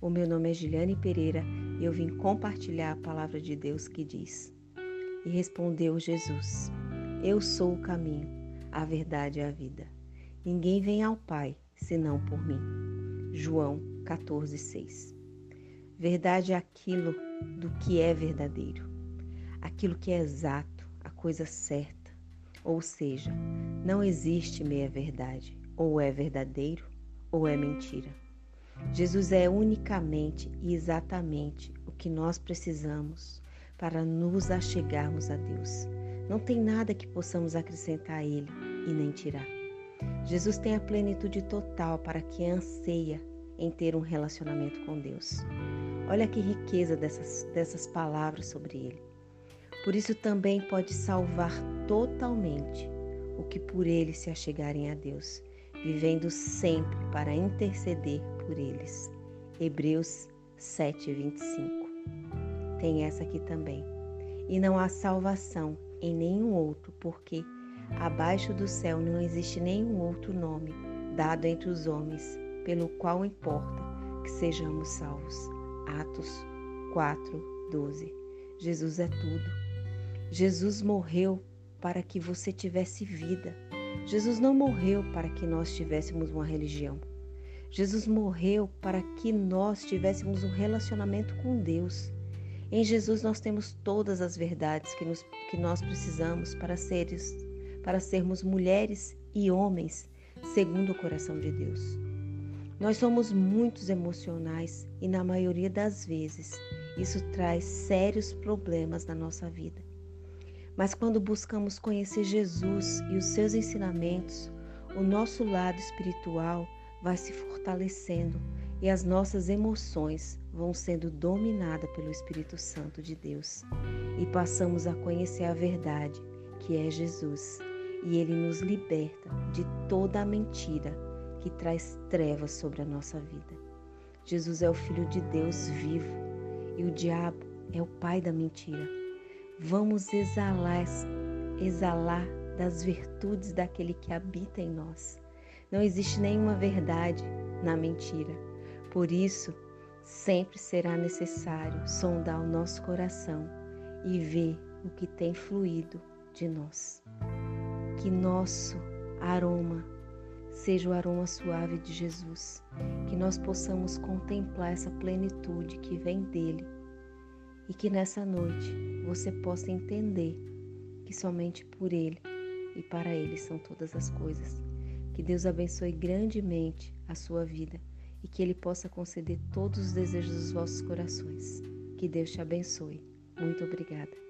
O meu nome é Giliane Pereira e eu vim compartilhar a palavra de Deus que diz: E respondeu Jesus: Eu sou o caminho, a verdade e a vida. Ninguém vem ao Pai senão por mim. João 14:6. Verdade é aquilo do que é verdadeiro, aquilo que é exato, a coisa certa. Ou seja, não existe meia verdade, ou é verdadeiro ou é mentira. Jesus é unicamente e exatamente o que nós precisamos para nos achegarmos a Deus. Não tem nada que possamos acrescentar a Ele e nem tirar. Jesus tem a plenitude total para que anseia em ter um relacionamento com Deus. Olha que riqueza dessas, dessas palavras sobre Ele. Por isso também pode salvar totalmente o que por Ele se achegarem a Deus vivendo sempre para interceder por eles. Hebreus 7, 25. Tem essa aqui também. E não há salvação em nenhum outro, porque abaixo do céu não existe nenhum outro nome dado entre os homens, pelo qual importa que sejamos salvos. Atos 4, 12. Jesus é tudo. Jesus morreu para que você tivesse vida Jesus não morreu para que nós tivéssemos uma religião. Jesus morreu para que nós tivéssemos um relacionamento com Deus. Em Jesus nós temos todas as verdades que, nos, que nós precisamos para, seres, para sermos mulheres e homens segundo o coração de Deus. Nós somos muitos emocionais e, na maioria das vezes, isso traz sérios problemas na nossa vida. Mas quando buscamos conhecer Jesus e os seus ensinamentos, o nosso lado espiritual vai se fortalecendo e as nossas emoções vão sendo dominadas pelo Espírito Santo de Deus. E passamos a conhecer a verdade, que é Jesus, e ele nos liberta de toda a mentira que traz trevas sobre a nossa vida. Jesus é o Filho de Deus vivo e o diabo é o pai da mentira. Vamos exalar, exalar das virtudes daquele que habita em nós. Não existe nenhuma verdade na mentira. Por isso, sempre será necessário sondar o nosso coração e ver o que tem fluído de nós. Que nosso aroma seja o aroma suave de Jesus, que nós possamos contemplar essa plenitude que vem dele e que nessa noite você possa entender que somente por Ele e para Ele são todas as coisas. Que Deus abençoe grandemente a sua vida e que Ele possa conceder todos os desejos dos vossos corações. Que Deus te abençoe. Muito obrigada.